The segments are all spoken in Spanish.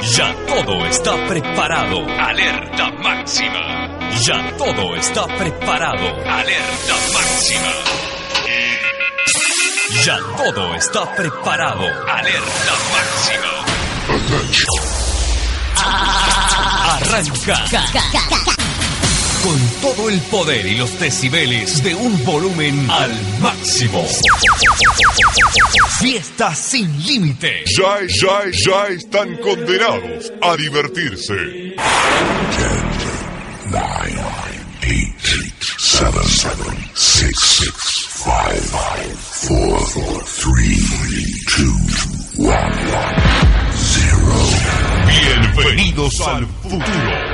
ya todo está preparado. Alerta máxima. Ya todo está preparado. Alerta máxima. Ya todo está preparado. Alerta máxima. Arranca con todo el poder y los decibeles de un volumen al máximo. Fiesta sin límite. Ya, ya, ya están condenados a divertirse. 10, 9, 8, 7, 6, 5, 4, 3, 2, 1, 0. Bienvenidos al futuro.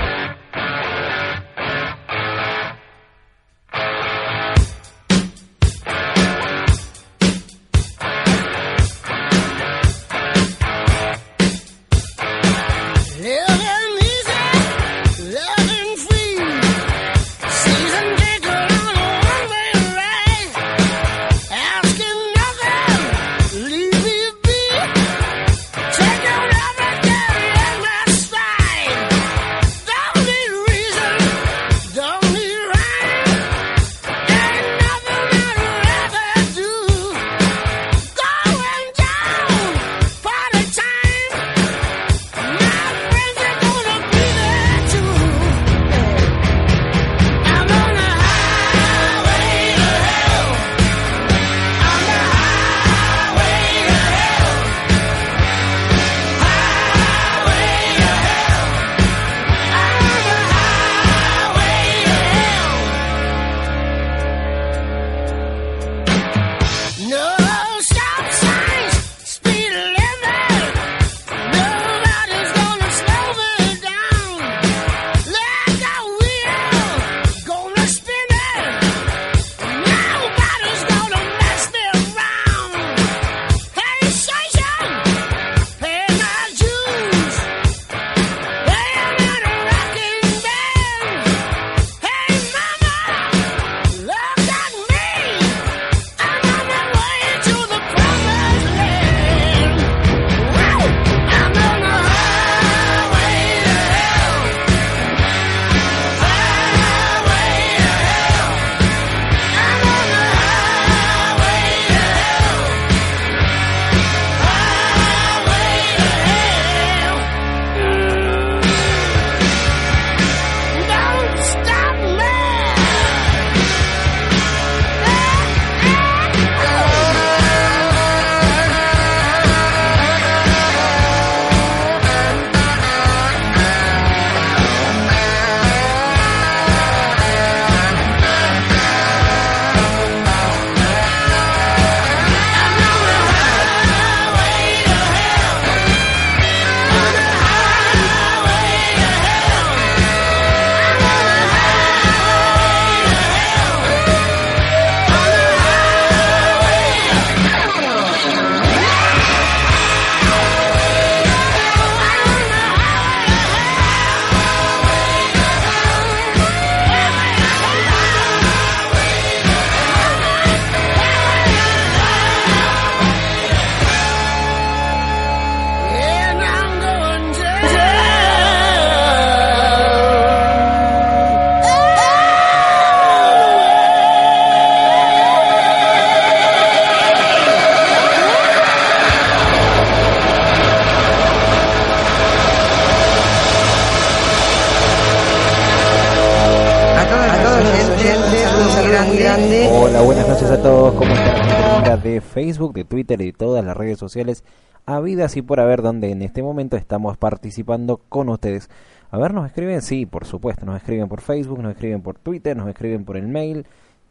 Facebook, de Twitter y de todas las redes sociales habidas y por haber donde en este momento estamos participando con ustedes. A ver, nos escriben, sí, por supuesto, nos escriben por Facebook, nos escriben por Twitter, nos escriben por el mail,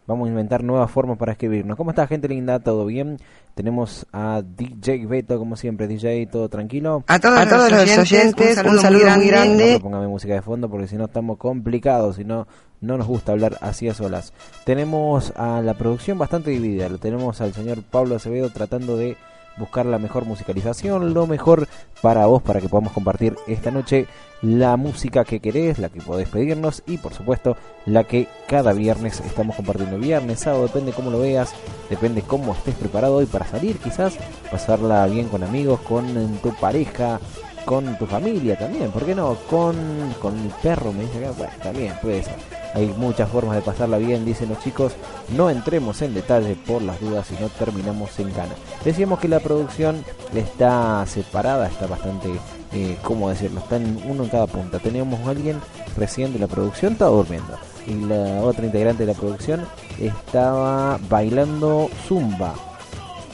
Vamos a inventar nuevas formas para escribirnos. ¿Cómo está, gente linda? ¿Todo bien? Tenemos a DJ Beto, como siempre. DJ, ¿todo tranquilo? A todos, los, oyentes, un saludo, muy grande. No póngame música de fondo porque si no estamos complicados, si no, no nos gusta hablar así a solas. Tenemos a la producción bastante dividida. Lo tenemos al señor Pablo Acevedo tratando de buscar la mejor musicalización, lo mejor para vos, para que podamos compartir esta noche la música que querés, la que podés pedirnos y por supuesto la que cada viernes estamos compartiendo. Viernes, sábado, depende cómo lo veas, depende cómo estés preparado hoy para salir quizás, pasarla bien con amigos, con tu pareja, con tu familia también, ¿por qué no? Con, con el perro, me dice que bueno, también puede ser. Hay muchas formas de pasarla bien, dicen los chicos. No entremos en detalle por las dudas y no terminamos en cana. Decíamos que la producción está separada, está bastante, eh, ¿cómo decirlo? Está en uno en cada punta. Teníamos a alguien recién de la producción, estaba durmiendo. Y la otra integrante de la producción estaba bailando zumba.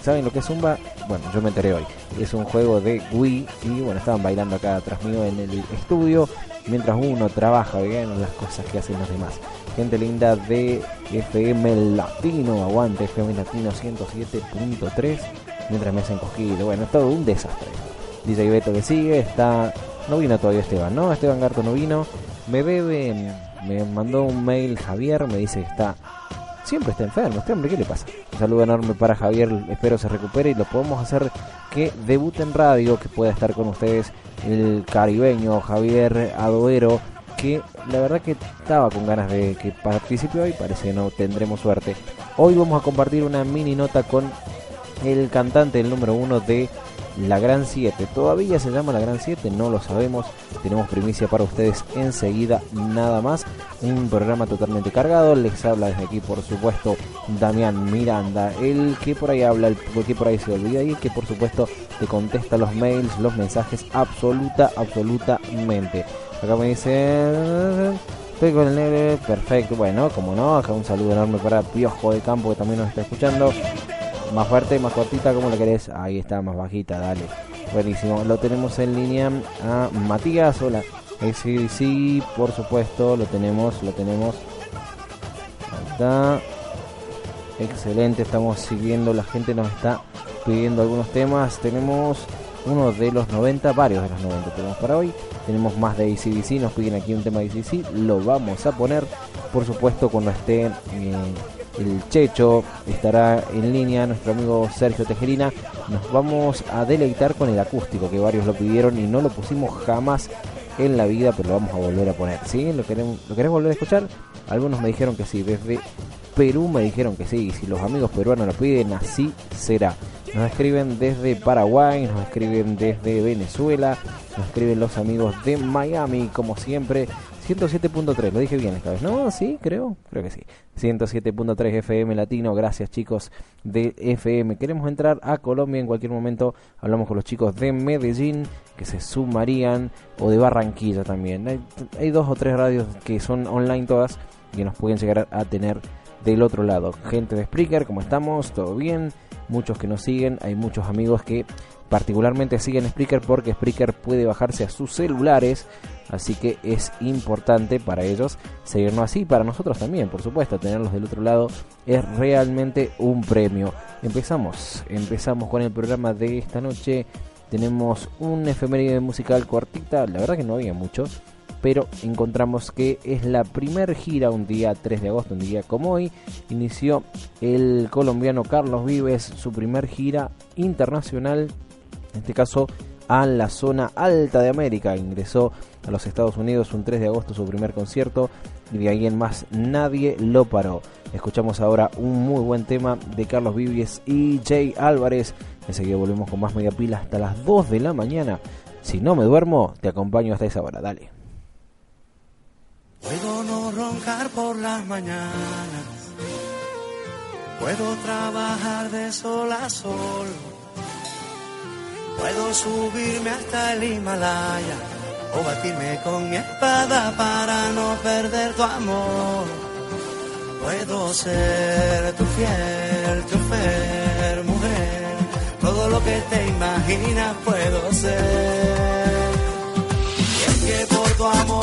¿Saben lo que es zumba? Bueno, yo me enteré hoy. Es un juego de Wii y bueno, estaban bailando acá atrás mío en el estudio mientras uno trabaja bien las cosas que hacen los demás. Gente linda de FM Latino, aguante FM Latino 107.3, mientras me hacen cogido. Bueno, es todo un desastre. DJ Beto que sigue, está... No vino todavía Esteban, ¿no? Esteban Garto no vino. Me bebe, me mandó un mail Javier, me dice que está siempre está enfermo. Este hombre, ¿qué le pasa? Un saludo enorme para Javier, espero se recupere y lo podemos hacer que debute en radio, que pueda estar con ustedes el caribeño Javier Adoero, que la verdad que estaba con ganas de que participe hoy, parece que no tendremos suerte. Hoy vamos a compartir una mini nota con el cantante, el número uno de la Gran 7. Todavía se llama la Gran 7, no lo sabemos. Tenemos primicia para ustedes enseguida, nada más. Un programa totalmente cargado. Les habla desde aquí, por supuesto, Damián Miranda, el que por ahí habla, el que por ahí se olvida y que, por supuesto, te contesta los mails, los mensajes, absoluta, absolutamente. Acá me dice. Estoy con el negro, perfecto. Bueno, como no, acá un saludo enorme para Piojo de Campo que también nos está escuchando. Más fuerte, más cortita, como lo querés. Ahí está, más bajita, dale. Buenísimo. Lo tenemos en línea a Matías. Hola. Sí, sí, por supuesto, lo tenemos, lo tenemos. Ahí está. Excelente, estamos siguiendo. La gente nos está pidiendo algunos temas. Tenemos uno de los 90, varios de los 90 tenemos para hoy. Tenemos más de ACDC, nos piden aquí un tema de ACDC. Lo vamos a poner, por supuesto, cuando esté. Eh, el Checho, estará en línea nuestro amigo Sergio Tejerina. Nos vamos a deleitar con el acústico, que varios lo pidieron y no lo pusimos jamás en la vida, pero lo vamos a volver a poner. ¿Sí? ¿Lo queremos, ¿Lo querés volver a escuchar? Algunos me dijeron que sí, desde Perú me dijeron que sí, y si los amigos peruanos lo piden, así será. Nos escriben desde Paraguay, nos escriben desde Venezuela, nos escriben los amigos de Miami, como siempre. 107.3, lo dije bien esta vez, ¿no? Sí, creo, creo que sí. 107.3 FM Latino, gracias chicos de FM. Queremos entrar a Colombia en cualquier momento. Hablamos con los chicos de Medellín que se sumarían o de Barranquilla también. Hay, dos o tres radios que son online todas y nos pueden llegar a tener del otro lado. Gente de Spreaker, ¿cómo estamos? ¿Todo bien? Muchos que nos siguen, hay muchos amigos que particularmente siguen Spreaker porque Spreaker puede bajarse a sus celulares, así que es importante para ellos seguirnos así, para nosotros también, por supuesto, tenerlos del otro lado es realmente un premio. Empezamos, empezamos con el programa de esta noche. Tenemos un efeméride musical cortita, la verdad que no había mucho, pero encontramos que es la primer gira un día 3 de agosto, un día como hoy, inició el colombiano Carlos Vives su primer gira internacional en este caso a la zona alta de América. Ingresó a los Estados Unidos un 3 de agosto su primer concierto y de ahí en más nadie lo paró. Escuchamos ahora un muy buen tema de Carlos Vivies y Jay Álvarez. Enseguida volvemos con más media pila hasta las 2 de la mañana. Si no me duermo, te acompaño hasta esa hora. Dale. Puedo no roncar por las mañanas. Puedo trabajar de sol a sol Puedo subirme hasta el Himalaya o batirme con mi espada para no perder tu amor. Puedo ser tu fiel chofer, mujer, todo lo que te imaginas puedo ser. Y es que por tu amor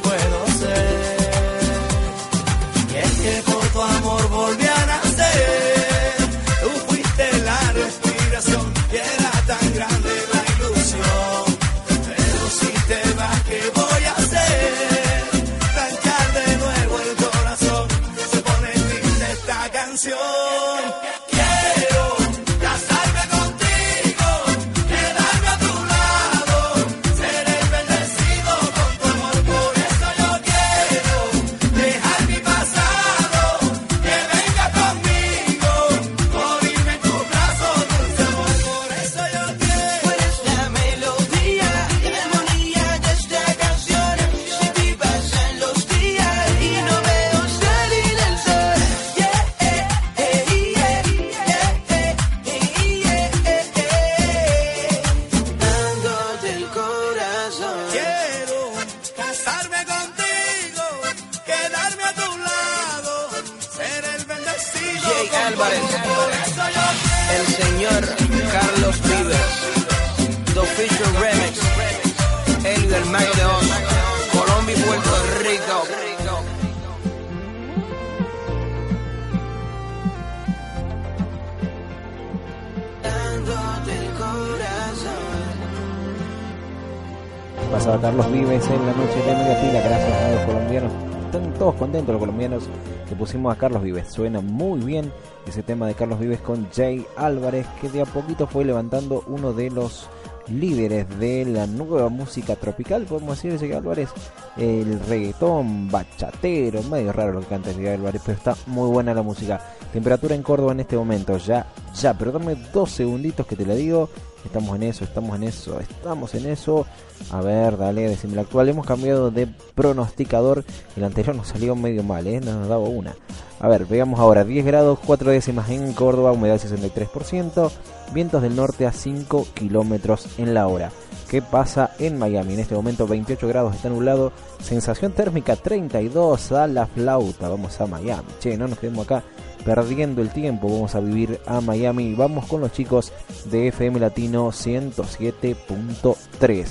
Carlos Vives. Suena muy bien ese tema de Carlos Vives con Jay Álvarez, que de a poquito fue levantando uno de los líderes de la nueva música tropical, podemos decir, Jay Álvarez. El reggaetón, bachatero, medio raro lo que canta Jay Álvarez, pero está muy buena la música. Temperatura en Córdoba en este momento, ya, ya, pero dame dos segunditos que te la digo. Estamos en eso, estamos en eso, estamos en eso. A ver, dale, decime la actual. Hemos cambiado de pronosticador. El anterior nos salió medio mal, ¿eh? No nos daba una. A ver, veamos ahora. 10 grados, 4 décimas en Córdoba, humedad 63%. Vientos del norte a 5 kilómetros en la hora. ¿Qué pasa en Miami? En este momento 28 grados, está nublado. Sensación térmica 32 a la flauta. Vamos a Miami. Che, no nos quedemos acá perdiendo el tiempo. Vamos a vivir a Miami. Vamos con los chicos de FM Latino 107.3.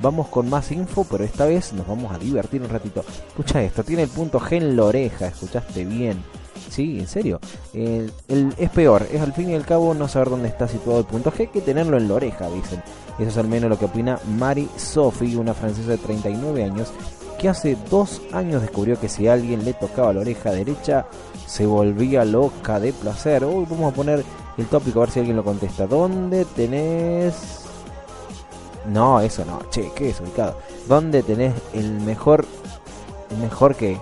Vamos con más info, pero esta vez nos vamos a divertir un ratito. Escucha esto, tiene el punto G en la oreja, escuchaste bien. Sí, en serio. El, es peor, es al fin y al cabo no saber dónde está situado el punto G que tenerlo en la oreja, dicen. Eso es al menos lo que opina Mari Sophie, una francesa de 39 años, que hace dos años descubrió que si alguien le tocaba la oreja derecha, se volvía loca de placer. Hoy vamos a poner el tópico a ver si alguien lo contesta. ¿Dónde tenés no, eso no. Che, qué desubicado. ¿Dónde tenés el mejor. El mejor que.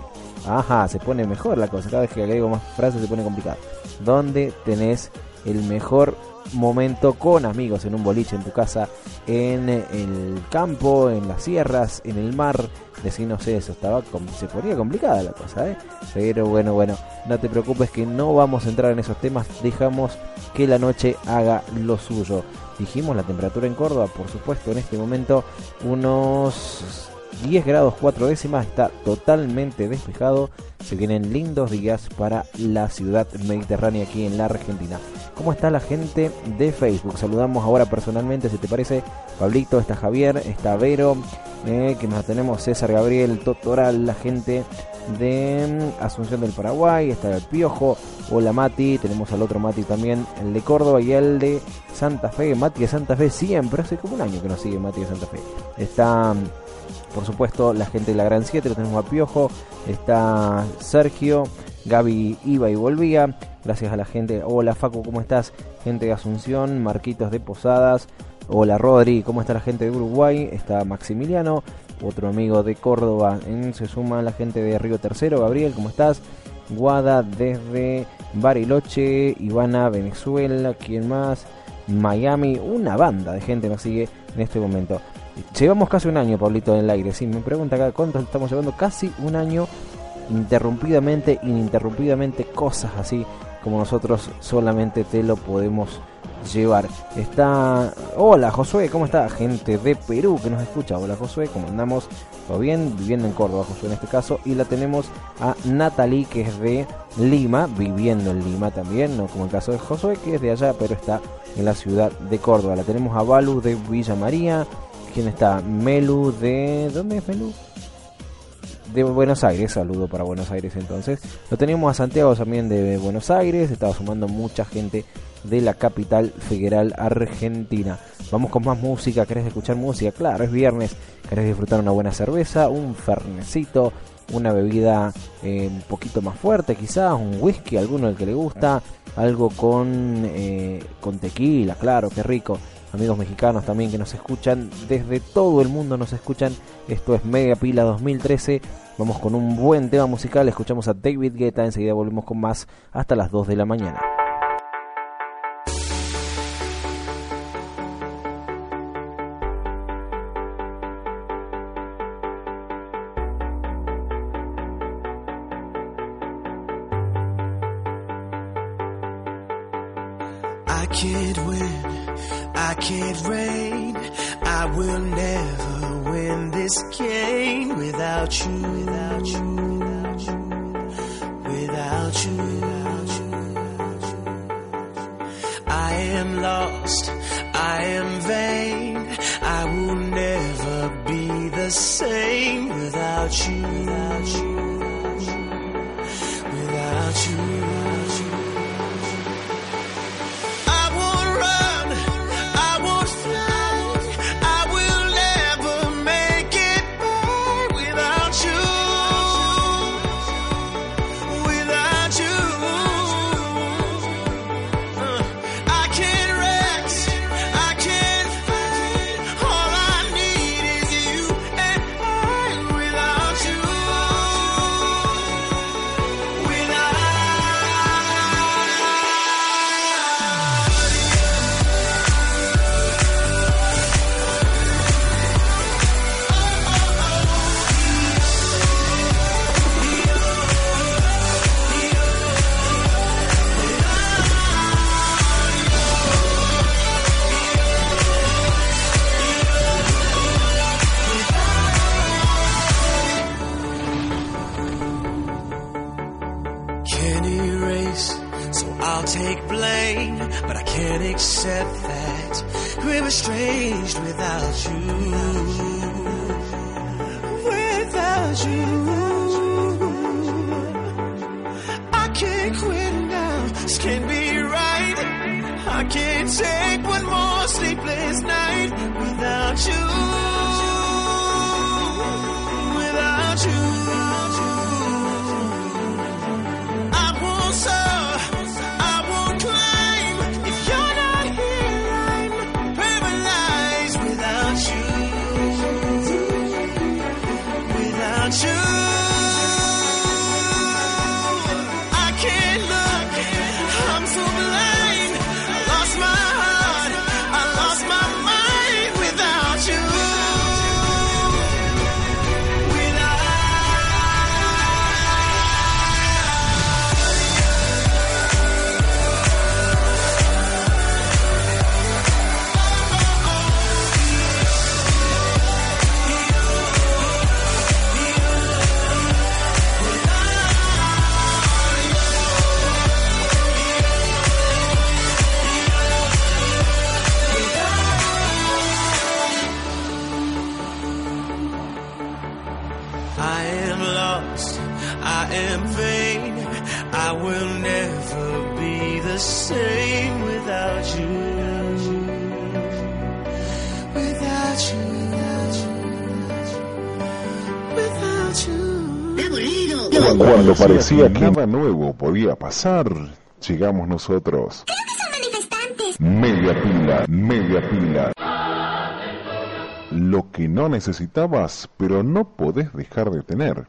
Ajá, se pone mejor la cosa. Cada vez que agrego más frases se pone complicado. ¿Dónde tenés el mejor momento con amigos en un boliche en tu casa, en el campo, en las sierras, en el mar? Decir, no sé, eso estaba se ponía complicada la cosa, ¿eh? Pero bueno, bueno, no te preocupes que no vamos a entrar en esos temas. Dejamos que la noche haga lo suyo. Dijimos la temperatura en Córdoba, por supuesto, en este momento unos 10 grados 4 décimas, está totalmente despejado. Se vienen lindos días para la ciudad mediterránea aquí en la Argentina. ¿Cómo está la gente de Facebook? Saludamos ahora personalmente, si te parece, Pablito, está Javier, está Vero, eh, que nos tenemos César Gabriel, Totoral, la gente de mm, Asunción del Paraguay, está el Piojo, hola Mati, tenemos al otro Mati también, el de Córdoba y el de Santa Fe, Mati de Santa Fe siempre, hace como un año que nos sigue Mati de Santa Fe. Está, mm, por supuesto, la gente de la Gran 7, lo tenemos a Piojo, está Sergio, Gaby iba y volvía, gracias a la gente, hola Facu, ¿cómo estás? Gente de Asunción, Marquitos de Posadas, hola Rodri, ¿cómo está la gente de Uruguay? Está Maximiliano, otro amigo de Córdoba, se suma la gente de Río Tercero, Gabriel, ¿cómo estás? Guada desde Bariloche, Ivana, Venezuela, ¿quién más? Miami. Una banda de gente nos sigue en este momento. Llevamos casi un año, Pablito, en el aire. Sí, me pregunta acá cuánto estamos llevando. Casi un año interrumpidamente, ininterrumpidamente, cosas así como nosotros solamente te lo podemos llevar. Está. Hola Josué, ¿cómo está? Gente de Perú que nos escucha. Hola Josué, ¿cómo andamos? ¿Todo bien? Viviendo en Córdoba, Josué en este caso. Y la tenemos a Natalie, que es de Lima, viviendo en Lima también, no como el caso de Josué, que es de allá, pero está en la ciudad de Córdoba. La tenemos a Balu de Villa María. ¿Quién está? Melu de. ¿Dónde es Melu? de Buenos Aires, saludo para Buenos Aires entonces. Lo teníamos a Santiago también de Buenos Aires, estaba sumando mucha gente de la capital federal argentina. Vamos con más música, ¿querés escuchar música? Claro, es viernes, querés disfrutar una buena cerveza, un fernecito, una bebida eh, un poquito más fuerte quizás, un whisky, alguno el que le gusta, algo con, eh, con tequila, claro, qué rico amigos mexicanos también que nos escuchan, desde todo el mundo nos escuchan. Esto es Mega Pila 2013. Vamos con un buen tema musical, escuchamos a David Guetta, enseguida volvemos con más hasta las 2 de la mañana. This can't be right. I can't take one more sleepless night without you. Cuando parecía que nada nuevo podía pasar, llegamos nosotros. Media pila, media pila. Lo que no necesitabas, pero no podés dejar de tener.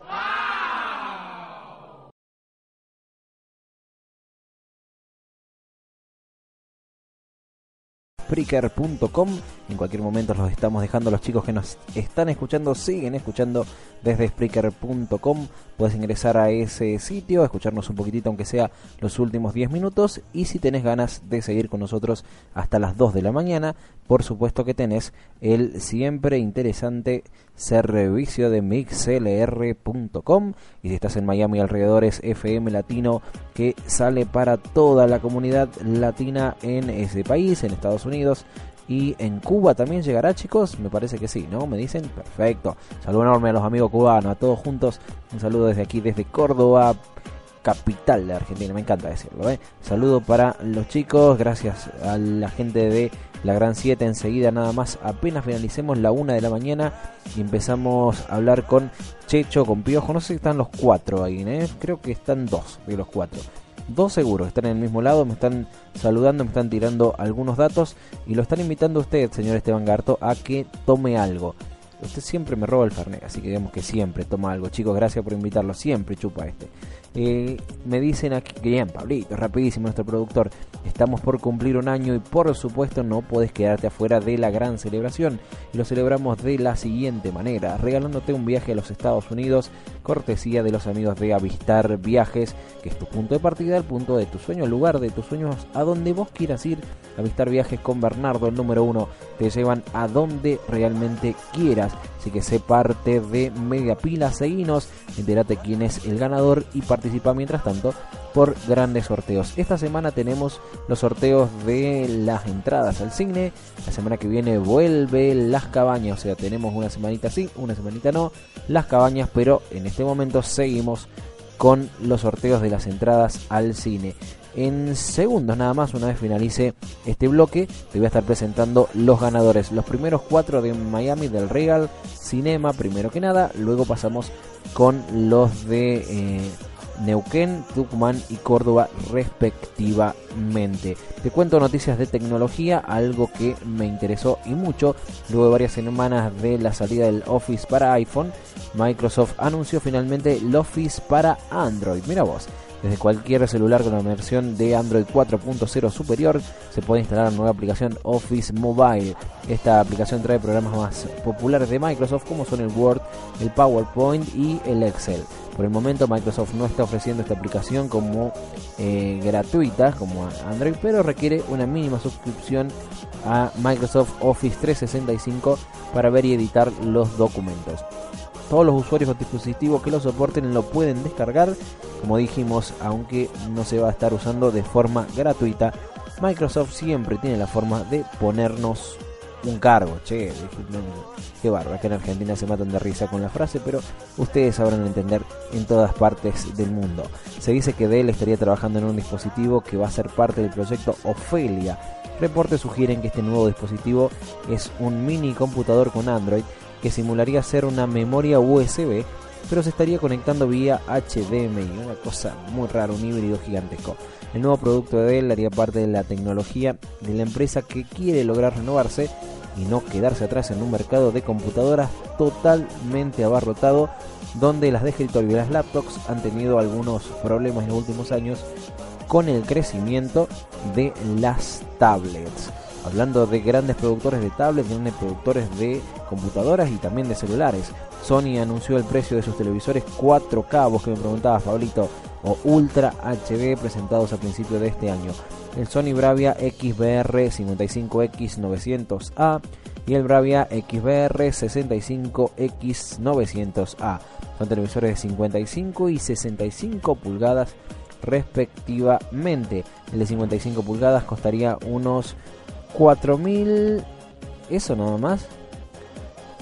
Spreaker.com. En cualquier momento los estamos dejando. Los chicos que nos están escuchando siguen escuchando desde Spreaker.com. Puedes ingresar a ese sitio, escucharnos un poquitito, aunque sea los últimos 10 minutos. Y si tenés ganas de seguir con nosotros hasta las 2 de la mañana, por supuesto que tenés el siempre interesante servicio de mixlr.com. Y si estás en Miami alrededores, FM Latino que sale para toda la comunidad latina en ese país, en Estados Unidos y en Cuba también llegará, chicos. Me parece que sí, ¿no? Me dicen, perfecto. Saludo enorme a los amigos cubanos, a todos juntos. Un saludo desde aquí, desde Córdoba, capital de Argentina. Me encanta decirlo, ¿eh? Saludo para los chicos, gracias a la gente de la Gran 7. Enseguida, nada más, apenas finalicemos la una de la mañana y empezamos a hablar con Checho, con Piojo. No sé si están los cuatro ahí, ¿eh? Creo que están dos de los cuatro dos seguros, están en el mismo lado, me están saludando, me están tirando algunos datos y lo están invitando a usted, señor Esteban Garto, a que tome algo. Usted siempre me roba el Fernet, así que digamos que siempre toma algo. Chicos, gracias por invitarlo, siempre chupa este. Eh, me dicen aquí, bien, Pablito, rapidísimo nuestro productor, estamos por cumplir un año y por supuesto no puedes quedarte afuera de la gran celebración. Y lo celebramos de la siguiente manera, regalándote un viaje a los Estados Unidos, cortesía de los amigos de Avistar Viajes, que es tu punto de partida, el punto de tu sueño, el lugar de tus sueños, a donde vos quieras ir. Avistar Viajes con Bernardo, el número uno, te llevan a donde realmente quieras. Así que sé parte de Media Pila, seguinos, entérate quién es el ganador y participa mientras tanto por grandes sorteos. Esta semana tenemos los sorteos de las entradas al cine. La semana que viene vuelve las cabañas, o sea, tenemos una semanita sí, una semanita no, las cabañas, pero en este momento seguimos con los sorteos de las entradas al cine en segundos nada más, una vez finalice este bloque, te voy a estar presentando los ganadores. Los primeros cuatro de Miami del Regal Cinema, primero que nada, luego pasamos con los de eh, Neuquén, Tucumán y Córdoba respectivamente. Te cuento noticias de tecnología, algo que me interesó y mucho. Luego de varias semanas de la salida del Office para iPhone, Microsoft anunció finalmente el Office para Android. Mira vos. Desde cualquier celular con la versión de Android 4.0 superior se puede instalar la nueva aplicación Office Mobile. Esta aplicación trae programas más populares de Microsoft como son el Word, el PowerPoint y el Excel. Por el momento Microsoft no está ofreciendo esta aplicación como eh, gratuita como Android, pero requiere una mínima suscripción a Microsoft Office 365 para ver y editar los documentos. Todos los usuarios o dispositivos que lo soporten lo pueden descargar. Como dijimos, aunque no se va a estar usando de forma gratuita, Microsoft siempre tiene la forma de ponernos un cargo. Che, qué barba, que en Argentina se matan de risa con la frase, pero ustedes sabrán entender en todas partes del mundo. Se dice que Dell estaría trabajando en un dispositivo que va a ser parte del proyecto Ophelia. Reportes sugieren que este nuevo dispositivo es un mini computador con Android que simularía ser una memoria USB, pero se estaría conectando vía HDMI, una cosa muy rara, un híbrido gigantesco. El nuevo producto de Dell haría parte de la tecnología de la empresa que quiere lograr renovarse y no quedarse atrás en un mercado de computadoras totalmente abarrotado, donde las de escritorio y las laptops han tenido algunos problemas en los últimos años con el crecimiento de las tablets. Hablando de grandes productores de tablets, grandes productores de computadoras y también de celulares. Sony anunció el precio de sus televisores 4K, vos que me preguntabas, Pablito, o Ultra HD presentados a principios de este año. El Sony Bravia XBR 55X900A y el Bravia XBR 65X900A. Son televisores de 55 y 65 pulgadas respectivamente. El de 55 pulgadas costaría unos 4.000... Eso nada más.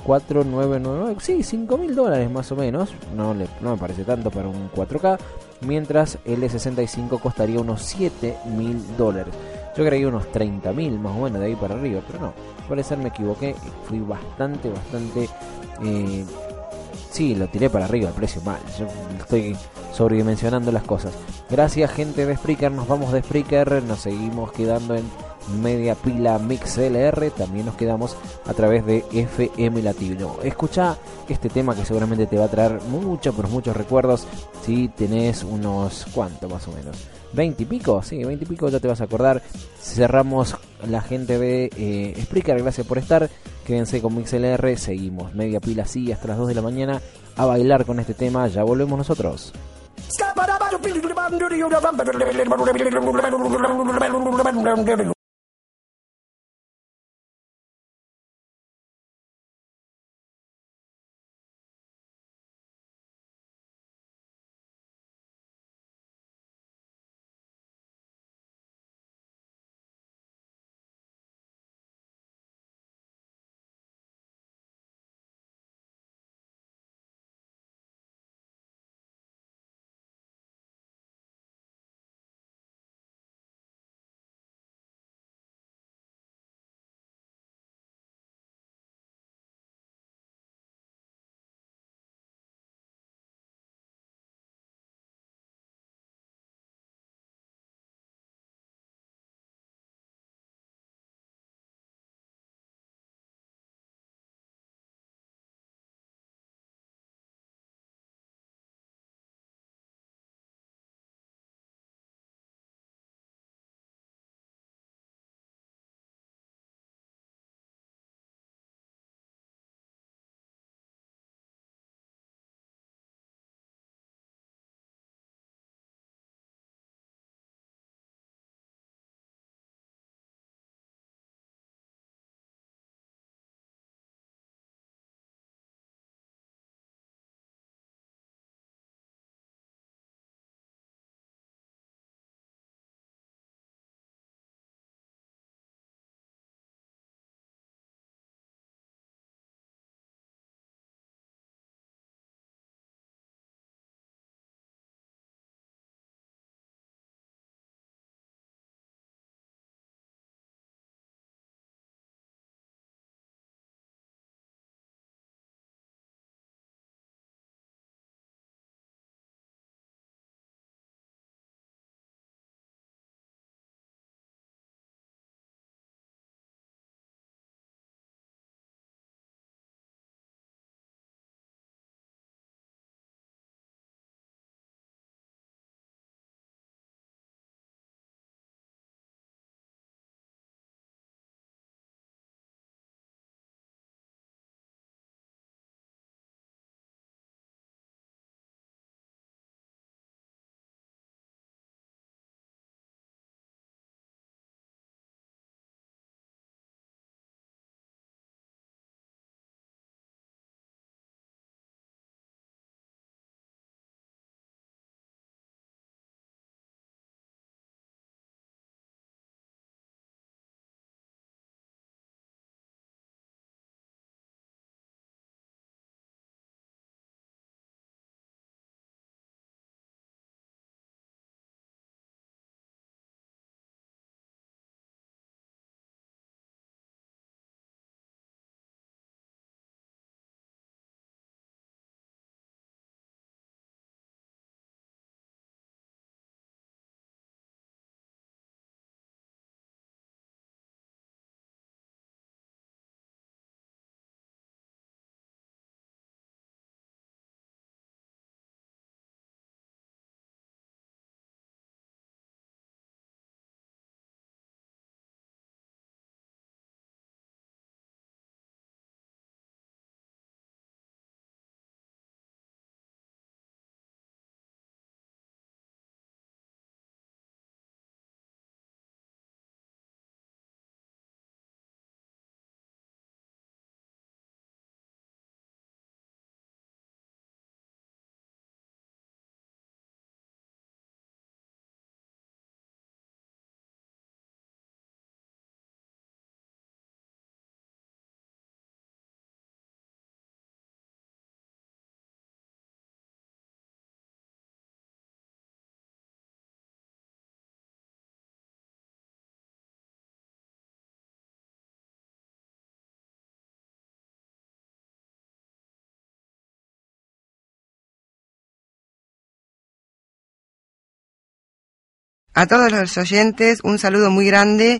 4.999, sí, 5.000 dólares más o menos. No, le, no me parece tanto para un 4K. Mientras el de 65 costaría unos 7.000 dólares. Yo creía unos 30.000 más o menos de ahí para arriba, pero no. Ser me equivoqué. Fui bastante, bastante... Eh, sí, lo tiré para arriba el precio mal. Yo estoy sobredimensionando las cosas. Gracias gente de Spreaker. Nos vamos de Spreaker. Nos seguimos quedando en media pila Mix LR, también nos quedamos a través de FM Latino. Escucha este tema que seguramente te va a traer muchos, muchos recuerdos. Si tenés unos, ¿cuánto más o menos? ¿20 y pico? Sí, 20 y pico ya te vas a acordar. Cerramos la gente de eh, Spreaker, gracias por estar. Quédense con MixLR, seguimos media pila así hasta las 2 de la mañana a bailar con este tema. Ya volvemos nosotros. A todos los oyentes, un saludo muy grande